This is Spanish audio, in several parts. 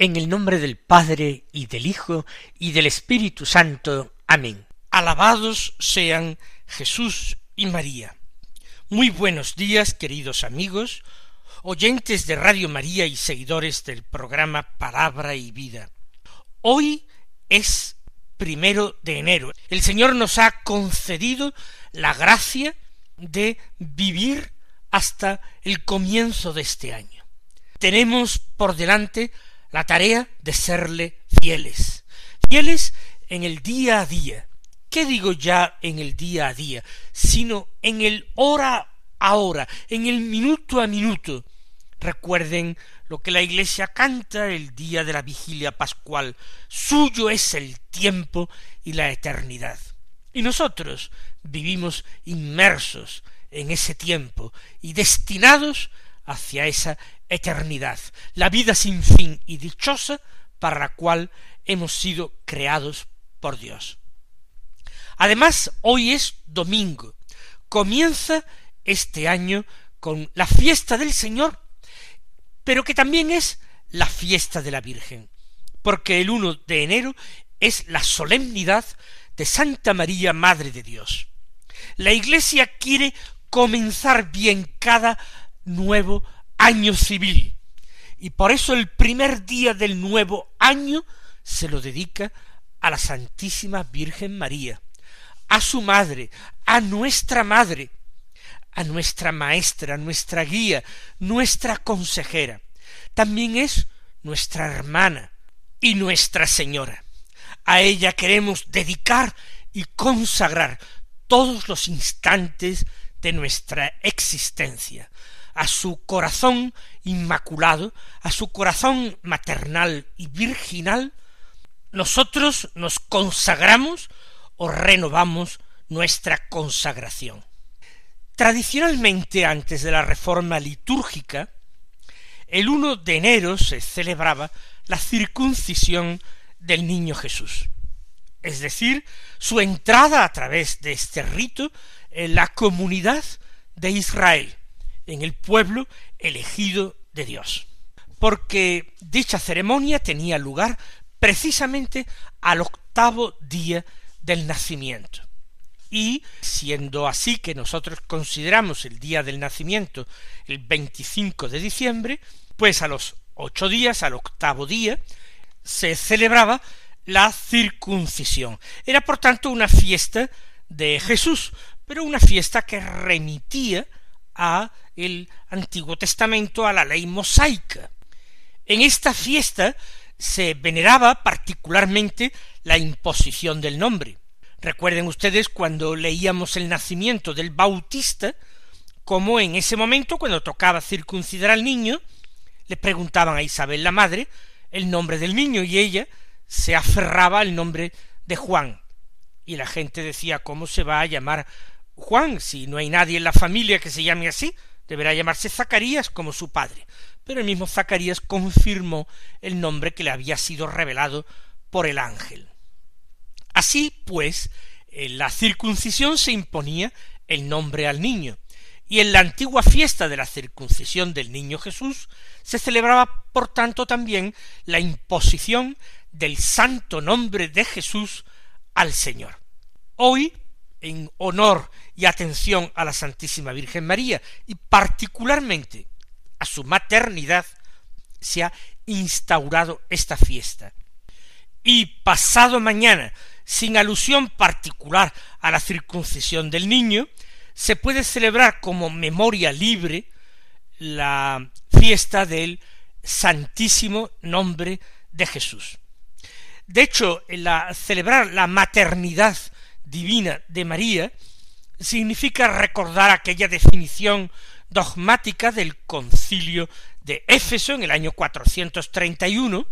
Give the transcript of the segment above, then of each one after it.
En el nombre del Padre y del Hijo y del Espíritu Santo. Amén. Alabados sean Jesús y María. Muy buenos días, queridos amigos, oyentes de Radio María y seguidores del programa Palabra y Vida. Hoy es primero de enero. El Señor nos ha concedido la gracia de vivir hasta el comienzo de este año. Tenemos por delante la tarea de serle fieles, fieles en el día a día. ¿Qué digo ya en el día a día? Sino en el hora a hora, en el minuto a minuto. Recuerden lo que la Iglesia canta el día de la vigilia pascual. Suyo es el tiempo y la eternidad. Y nosotros vivimos inmersos en ese tiempo y destinados hacia esa eternidad, la vida sin fin y dichosa para la cual hemos sido creados por Dios. Además, hoy es domingo. Comienza este año con la fiesta del Señor, pero que también es la fiesta de la Virgen, porque el 1 de enero es la solemnidad de Santa María, Madre de Dios. La Iglesia quiere comenzar bien cada nuevo civil. Y por eso el primer día del nuevo año se lo dedica a la Santísima Virgen María, a su madre, a nuestra madre, a nuestra maestra, nuestra guía, nuestra consejera. También es nuestra hermana y nuestra señora. A ella queremos dedicar y consagrar todos los instantes de nuestra existencia, a su corazón inmaculado, a su corazón maternal y virginal, nosotros nos consagramos o renovamos nuestra consagración. Tradicionalmente, antes de la reforma litúrgica, el 1 de enero se celebraba la circuncisión del niño Jesús, es decir, su entrada a través de este rito en la comunidad de Israel, en el pueblo elegido de Dios. Porque dicha ceremonia tenía lugar precisamente al octavo día del nacimiento. Y siendo así que nosotros consideramos el día del nacimiento el 25 de diciembre, pues a los ocho días, al octavo día, se celebraba la circuncisión. Era por tanto una fiesta de Jesús, pero una fiesta que remitía a el Antiguo Testamento, a la ley mosaica. En esta fiesta se veneraba particularmente la imposición del nombre. Recuerden ustedes cuando leíamos el nacimiento del Bautista, como en ese momento, cuando tocaba circuncidar al niño, le preguntaban a Isabel la madre el nombre del niño y ella se aferraba al nombre de Juan. Y la gente decía, ¿cómo se va a llamar Juan, si no hay nadie en la familia que se llame así, deberá llamarse Zacarías como su padre. Pero el mismo Zacarías confirmó el nombre que le había sido revelado por el ángel. Así pues, en la circuncisión se imponía el nombre al niño, y en la antigua fiesta de la circuncisión del niño Jesús se celebraba por tanto también la imposición del santo nombre de Jesús al Señor. Hoy en honor y atención a la Santísima Virgen María y particularmente a su maternidad, se ha instaurado esta fiesta. Y pasado mañana, sin alusión particular a la circuncisión del niño, se puede celebrar como memoria libre la fiesta del Santísimo Nombre de Jesús. De hecho, la, celebrar la maternidad divina de María significa recordar aquella definición dogmática del concilio de Éfeso en el año 431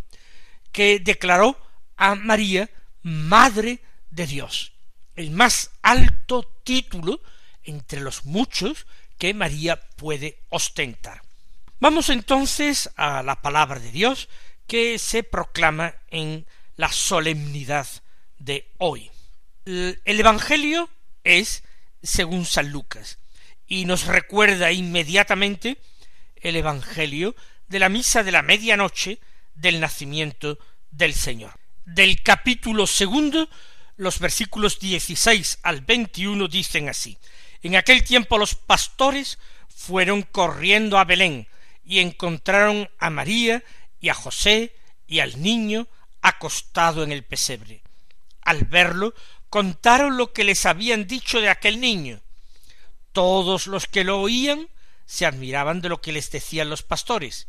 que declaró a María madre de Dios, el más alto título entre los muchos que María puede ostentar. Vamos entonces a la palabra de Dios que se proclama en la solemnidad de hoy. El Evangelio es según San Lucas y nos recuerda inmediatamente el Evangelio de la misa de la medianoche del nacimiento del Señor. Del capítulo segundo, los versículos dieciséis al veintiuno dicen así En aquel tiempo los pastores fueron corriendo a Belén y encontraron a María y a José y al niño acostado en el pesebre. Al verlo, contaron lo que les habían dicho de aquel niño. Todos los que lo oían se admiraban de lo que les decían los pastores,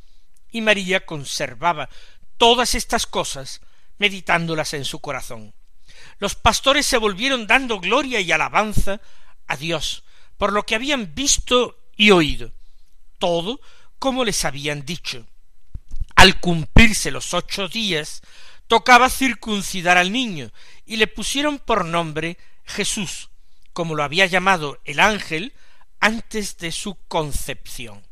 y María conservaba todas estas cosas, meditándolas en su corazón. Los pastores se volvieron dando gloria y alabanza a Dios por lo que habían visto y oído, todo como les habían dicho. Al cumplirse los ocho días, tocaba circuncidar al niño, y le pusieron por nombre Jesús, como lo había llamado el ángel antes de su concepción.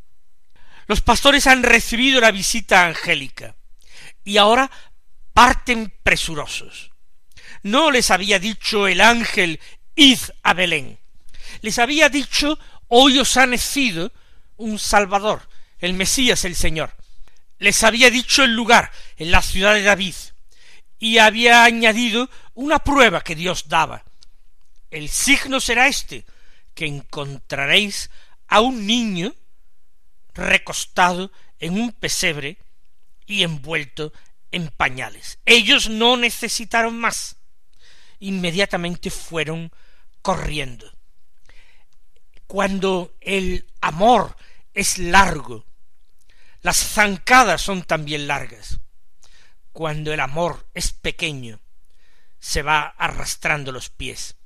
Los pastores han recibido la visita angélica y ahora parten presurosos. No les había dicho el ángel id a Belén. Les había dicho hoy os ha nacido un Salvador, el Mesías el Señor. Les había dicho el lugar, en la ciudad de David, y había añadido una prueba que Dios daba. El signo será este, que encontraréis a un niño recostado en un pesebre y envuelto en pañales. Ellos no necesitaron más. Inmediatamente fueron corriendo. Cuando el amor es largo, las zancadas son también largas. Cuando el amor es pequeño, se va arrastrando los pies.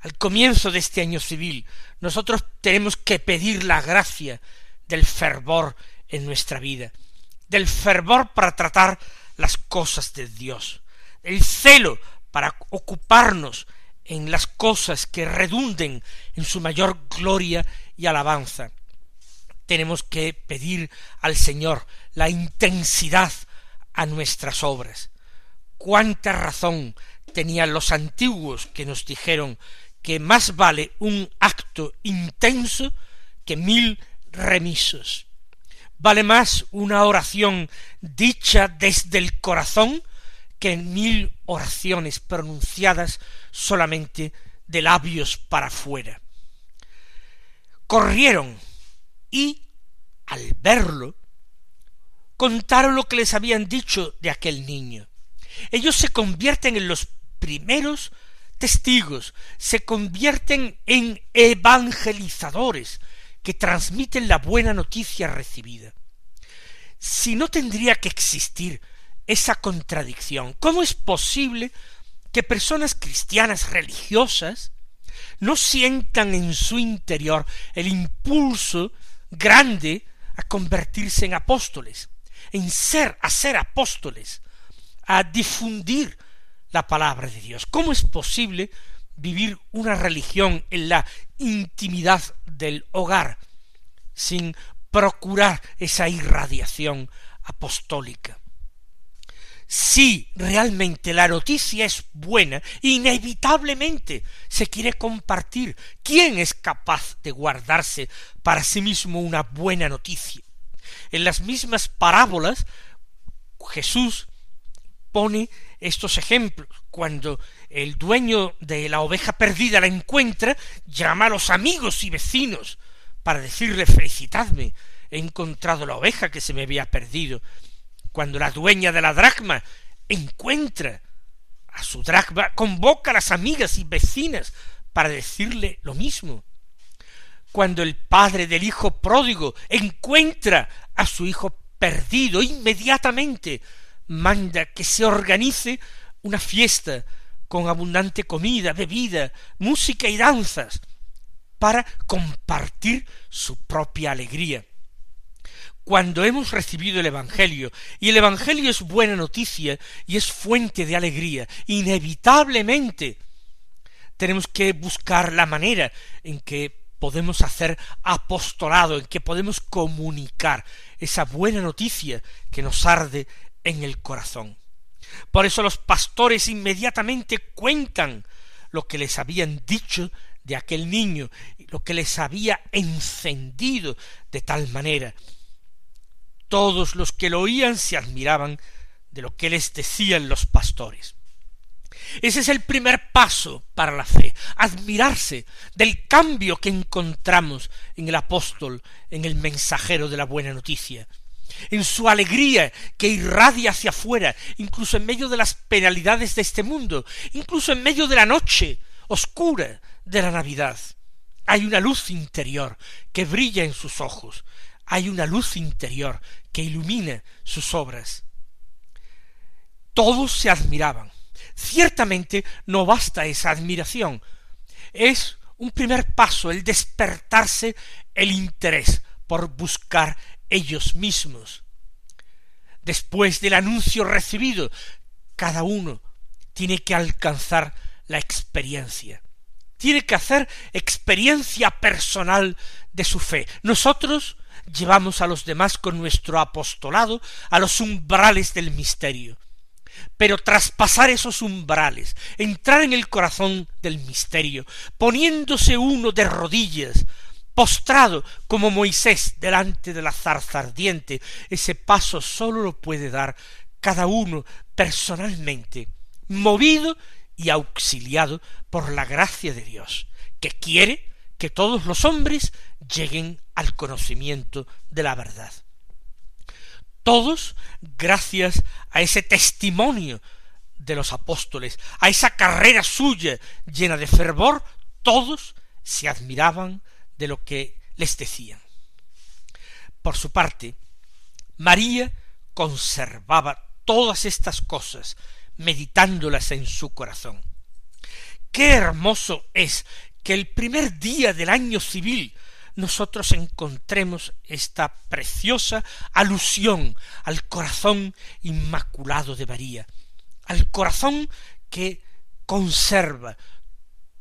Al comienzo de este año civil, nosotros tenemos que pedir la gracia del fervor en nuestra vida, del fervor para tratar las cosas de Dios, el celo para ocuparnos en las cosas que redunden en su mayor gloria y alabanza. Tenemos que pedir al Señor la intensidad a nuestras obras. Cuánta razón tenían los antiguos que nos dijeron que más vale un acto intenso que mil remisos. Vale más una oración dicha desde el corazón que mil oraciones pronunciadas solamente de labios para afuera. Corrieron y, al verlo, contaron lo que les habían dicho de aquel niño. Ellos se convierten en los primeros testigos, se convierten en evangelizadores que transmiten la buena noticia recibida. Si no tendría que existir esa contradicción, ¿cómo es posible que personas cristianas religiosas no sientan en su interior el impulso grande a convertirse en apóstoles, en ser, a ser apóstoles, a difundir la palabra de Dios. ¿Cómo es posible vivir una religión en la intimidad del hogar sin procurar esa irradiación apostólica? Si realmente la noticia es buena, inevitablemente se quiere compartir. ¿Quién es capaz de guardarse para sí mismo una buena noticia? En las mismas parábolas, Jesús pone estos ejemplos. Cuando el dueño de la oveja perdida la encuentra, llama a los amigos y vecinos para decirle felicitadme, he encontrado la oveja que se me había perdido. Cuando la dueña de la dracma encuentra a su dracma, convoca a las amigas y vecinas para decirle lo mismo. Cuando el padre del hijo pródigo encuentra a su hijo perdido, inmediatamente manda que se organice una fiesta con abundante comida, bebida, música y danzas, para compartir su propia alegría. cuando hemos recibido el Evangelio, y el Evangelio es buena noticia y es fuente de alegría, inevitablemente tenemos que buscar la manera en que podemos hacer apostolado, en que podemos comunicar esa buena noticia que nos arde en el corazón. Por eso los pastores inmediatamente cuentan lo que les habían dicho de aquel niño, lo que les había encendido de tal manera. Todos los que lo oían se admiraban de lo que les decían los pastores. Ese es el primer paso para la fe, admirarse del cambio que encontramos en el apóstol, en el mensajero de la buena noticia, en su alegría que irradia hacia afuera, incluso en medio de las penalidades de este mundo, incluso en medio de la noche oscura de la Navidad. Hay una luz interior que brilla en sus ojos, hay una luz interior que ilumina sus obras. Todos se admiraban. Ciertamente no basta esa admiración. Es un primer paso el despertarse el interés por buscar ellos mismos. Después del anuncio recibido, cada uno tiene que alcanzar la experiencia. Tiene que hacer experiencia personal de su fe. Nosotros llevamos a los demás con nuestro apostolado a los umbrales del misterio. Pero traspasar esos umbrales, entrar en el corazón del misterio, poniéndose uno de rodillas, postrado como Moisés delante de la zarza ardiente, ese paso sólo lo puede dar cada uno personalmente, movido y auxiliado por la gracia de Dios, que quiere que todos los hombres lleguen al conocimiento de la verdad. Todos, gracias a ese testimonio de los apóstoles, a esa carrera suya llena de fervor, todos se admiraban de lo que les decían. Por su parte, María conservaba todas estas cosas, meditándolas en su corazón. Qué hermoso es que el primer día del año civil nosotros encontremos esta preciosa alusión al corazón inmaculado de María, al corazón que conserva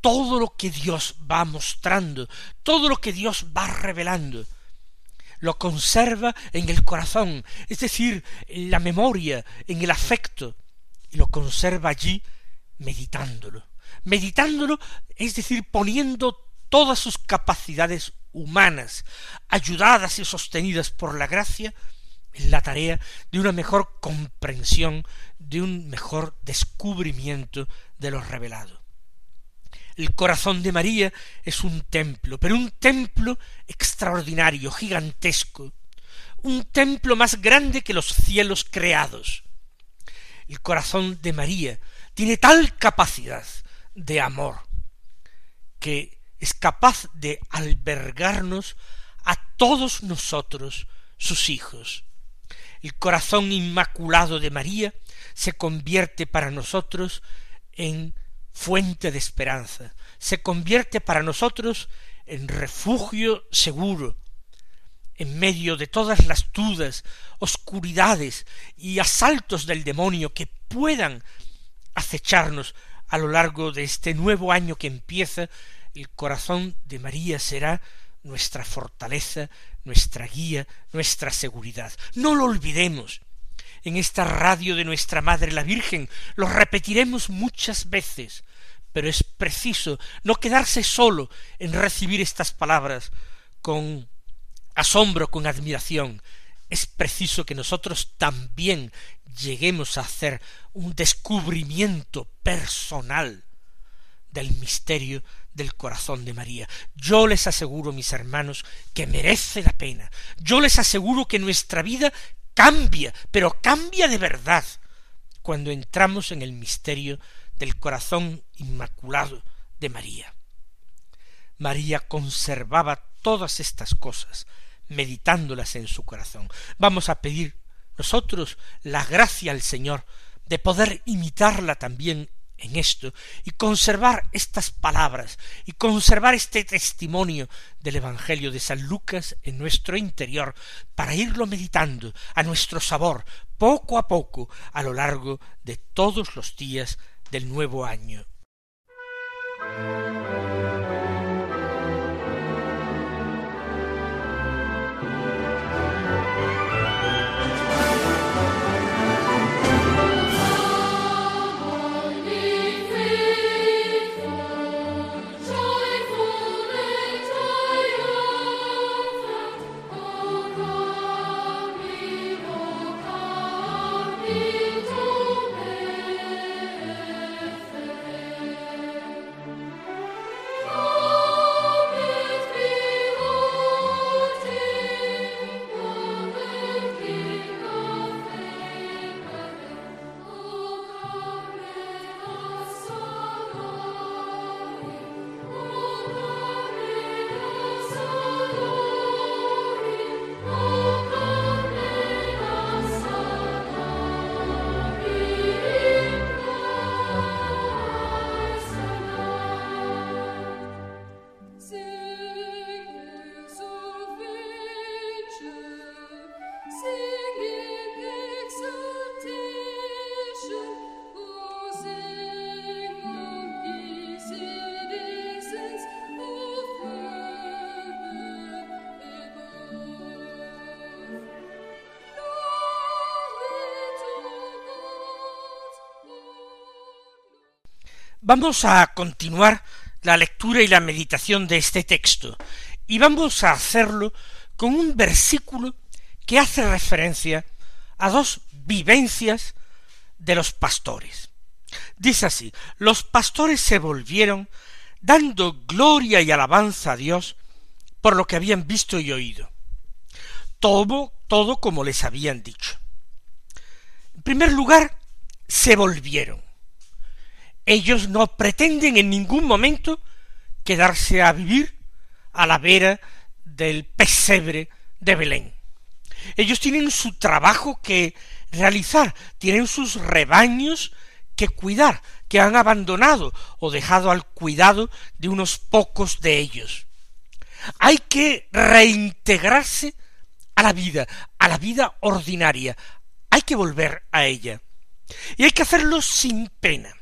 todo lo que Dios va mostrando, todo lo que Dios va revelando, lo conserva en el corazón, es decir, en la memoria, en el afecto, y lo conserva allí meditándolo. Meditándolo, es decir, poniendo todas sus capacidades humanas, ayudadas y sostenidas por la gracia, en la tarea de una mejor comprensión, de un mejor descubrimiento de lo revelado. El corazón de María es un templo, pero un templo extraordinario, gigantesco, un templo más grande que los cielos creados. El corazón de María tiene tal capacidad de amor que es capaz de albergarnos a todos nosotros, sus hijos. El corazón inmaculado de María se convierte para nosotros en fuente de esperanza, se convierte para nosotros en refugio seguro, en medio de todas las dudas, oscuridades y asaltos del demonio que puedan acecharnos a lo largo de este nuevo año que empieza, el corazón de María será nuestra fortaleza, nuestra guía, nuestra seguridad. No lo olvidemos en esta radio de nuestra Madre la Virgen, lo repetiremos muchas veces, pero es preciso no quedarse solo en recibir estas palabras con asombro, con admiración. Es preciso que nosotros también lleguemos a hacer un descubrimiento personal del misterio del corazón de María. Yo les aseguro, mis hermanos, que merece la pena. Yo les aseguro que nuestra vida cambia, pero cambia de verdad cuando entramos en el misterio del corazón inmaculado de María. María conservaba todas estas cosas, meditándolas en su corazón. Vamos a pedir nosotros la gracia al Señor de poder imitarla también en esto y conservar estas palabras y conservar este testimonio del Evangelio de San Lucas en nuestro interior para irlo meditando a nuestro sabor poco a poco a lo largo de todos los días del nuevo año. Vamos a continuar la lectura y la meditación de este texto, y vamos a hacerlo con un versículo que hace referencia a dos vivencias de los pastores. Dice así, los pastores se volvieron dando gloria y alabanza a Dios por lo que habían visto y oído. Todo, todo como les habían dicho. En primer lugar, se volvieron. Ellos no pretenden en ningún momento quedarse a vivir a la vera del pesebre de Belén. Ellos tienen su trabajo que realizar, tienen sus rebaños que cuidar, que han abandonado o dejado al cuidado de unos pocos de ellos. Hay que reintegrarse a la vida, a la vida ordinaria, hay que volver a ella. Y hay que hacerlo sin pena.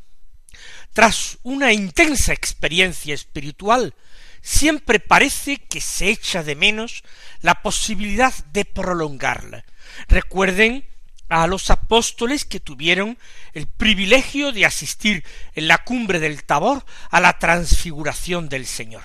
Tras una intensa experiencia espiritual, siempre parece que se echa de menos la posibilidad de prolongarla. Recuerden a los apóstoles que tuvieron el privilegio de asistir en la cumbre del Tabor a la transfiguración del Señor.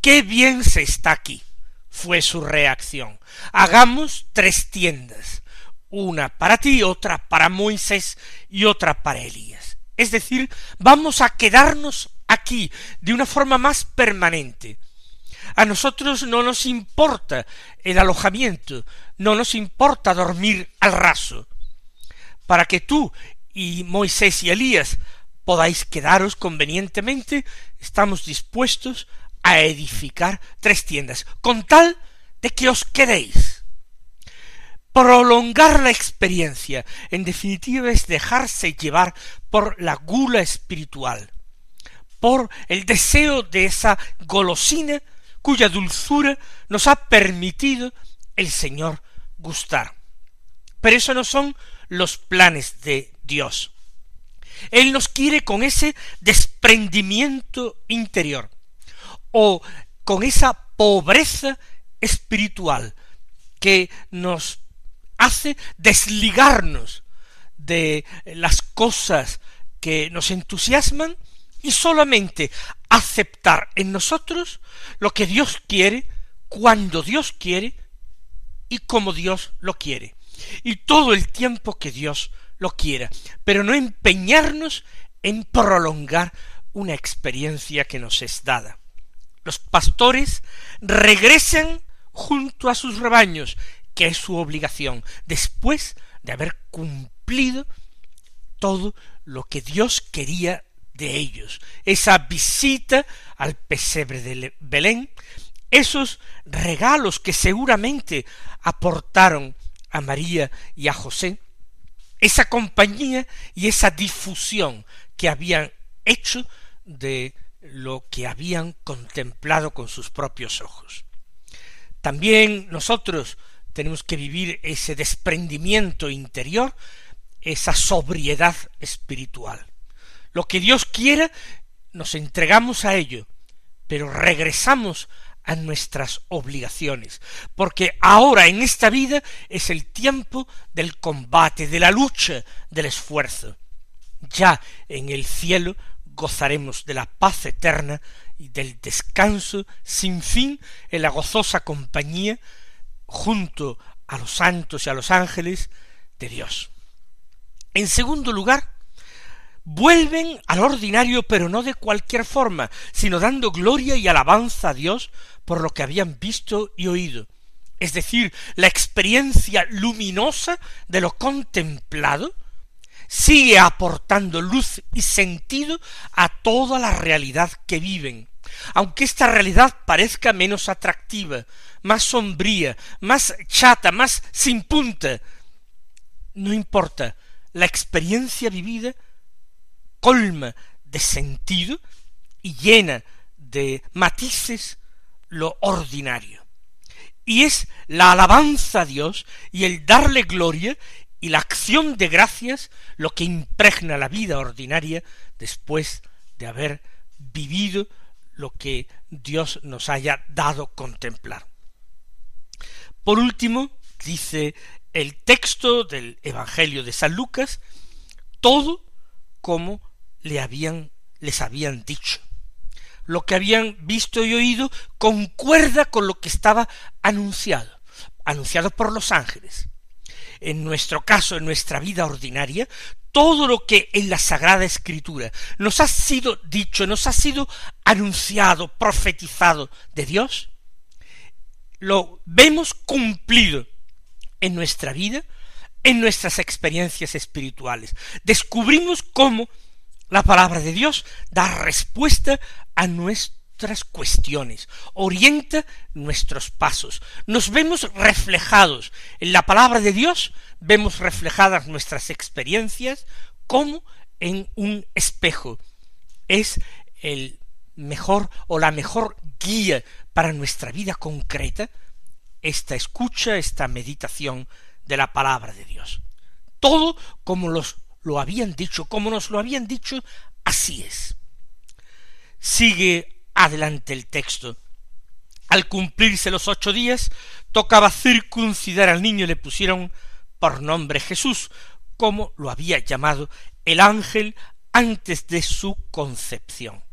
¡Qué bien se está aquí! fue su reacción. Hagamos tres tiendas, una para ti, otra para Moisés y otra para Elías. Es decir, vamos a quedarnos aquí de una forma más permanente. A nosotros no nos importa el alojamiento, no nos importa dormir al raso. Para que tú y Moisés y Elías podáis quedaros convenientemente, estamos dispuestos a edificar tres tiendas, con tal de que os quedéis prolongar la experiencia, en definitiva es dejarse llevar por la gula espiritual, por el deseo de esa golosina cuya dulzura nos ha permitido el Señor gustar. Pero eso no son los planes de Dios. Él nos quiere con ese desprendimiento interior o con esa pobreza espiritual que nos hace desligarnos de las cosas que nos entusiasman y solamente aceptar en nosotros lo que Dios quiere, cuando Dios quiere y como Dios lo quiere, y todo el tiempo que Dios lo quiera, pero no empeñarnos en prolongar una experiencia que nos es dada. Los pastores regresan junto a sus rebaños que es su obligación, después de haber cumplido todo lo que Dios quería de ellos, esa visita al pesebre de Belén, esos regalos que seguramente aportaron a María y a José, esa compañía y esa difusión que habían hecho de lo que habían contemplado con sus propios ojos. También nosotros tenemos que vivir ese desprendimiento interior, esa sobriedad espiritual. Lo que Dios quiera, nos entregamos a ello, pero regresamos a nuestras obligaciones, porque ahora en esta vida es el tiempo del combate, de la lucha, del esfuerzo. Ya en el cielo gozaremos de la paz eterna y del descanso sin fin en la gozosa compañía junto a los santos y a los ángeles de Dios. En segundo lugar, vuelven al ordinario, pero no de cualquier forma, sino dando gloria y alabanza a Dios por lo que habían visto y oído. Es decir, la experiencia luminosa de lo contemplado sigue aportando luz y sentido a toda la realidad que viven, aunque esta realidad parezca menos atractiva, más sombría, más chata, más sin punta. No importa, la experiencia vivida colma de sentido y llena de matices lo ordinario. Y es la alabanza a Dios y el darle gloria y la acción de gracias lo que impregna la vida ordinaria después de haber vivido lo que Dios nos haya dado contemplar. Por último, dice el texto del Evangelio de San Lucas, todo como le habían, les habían dicho. Lo que habían visto y oído concuerda con lo que estaba anunciado, anunciado por los ángeles. En nuestro caso, en nuestra vida ordinaria, todo lo que en la Sagrada Escritura nos ha sido dicho, nos ha sido anunciado, profetizado de Dios, lo vemos cumplido en nuestra vida, en nuestras experiencias espirituales. Descubrimos cómo la palabra de Dios da respuesta a nuestras cuestiones, orienta nuestros pasos. Nos vemos reflejados en la palabra de Dios, vemos reflejadas nuestras experiencias como en un espejo. Es el mejor o la mejor guía para nuestra vida concreta esta escucha, esta meditación de la palabra de Dios. Todo como los lo habían dicho, como nos lo habían dicho, así es. Sigue adelante el texto. Al cumplirse los ocho días, tocaba circuncidar al niño y le pusieron por nombre Jesús, como lo había llamado el ángel antes de su concepción.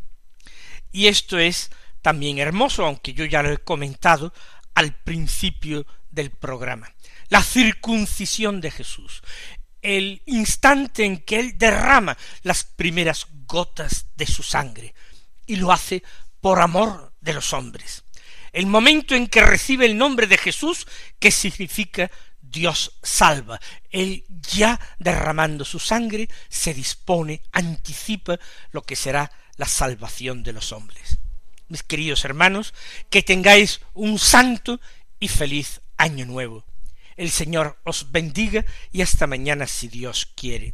Y esto es también hermoso, aunque yo ya lo he comentado al principio del programa. La circuncisión de Jesús el instante en que Él derrama las primeras gotas de su sangre, y lo hace por amor de los hombres. El momento en que recibe el nombre de Jesús, que significa Dios salva. Él ya derramando su sangre se dispone, anticipa lo que será la salvación de los hombres. Mis queridos hermanos, que tengáis un santo y feliz año nuevo. El Señor os bendiga y hasta mañana si Dios quiere.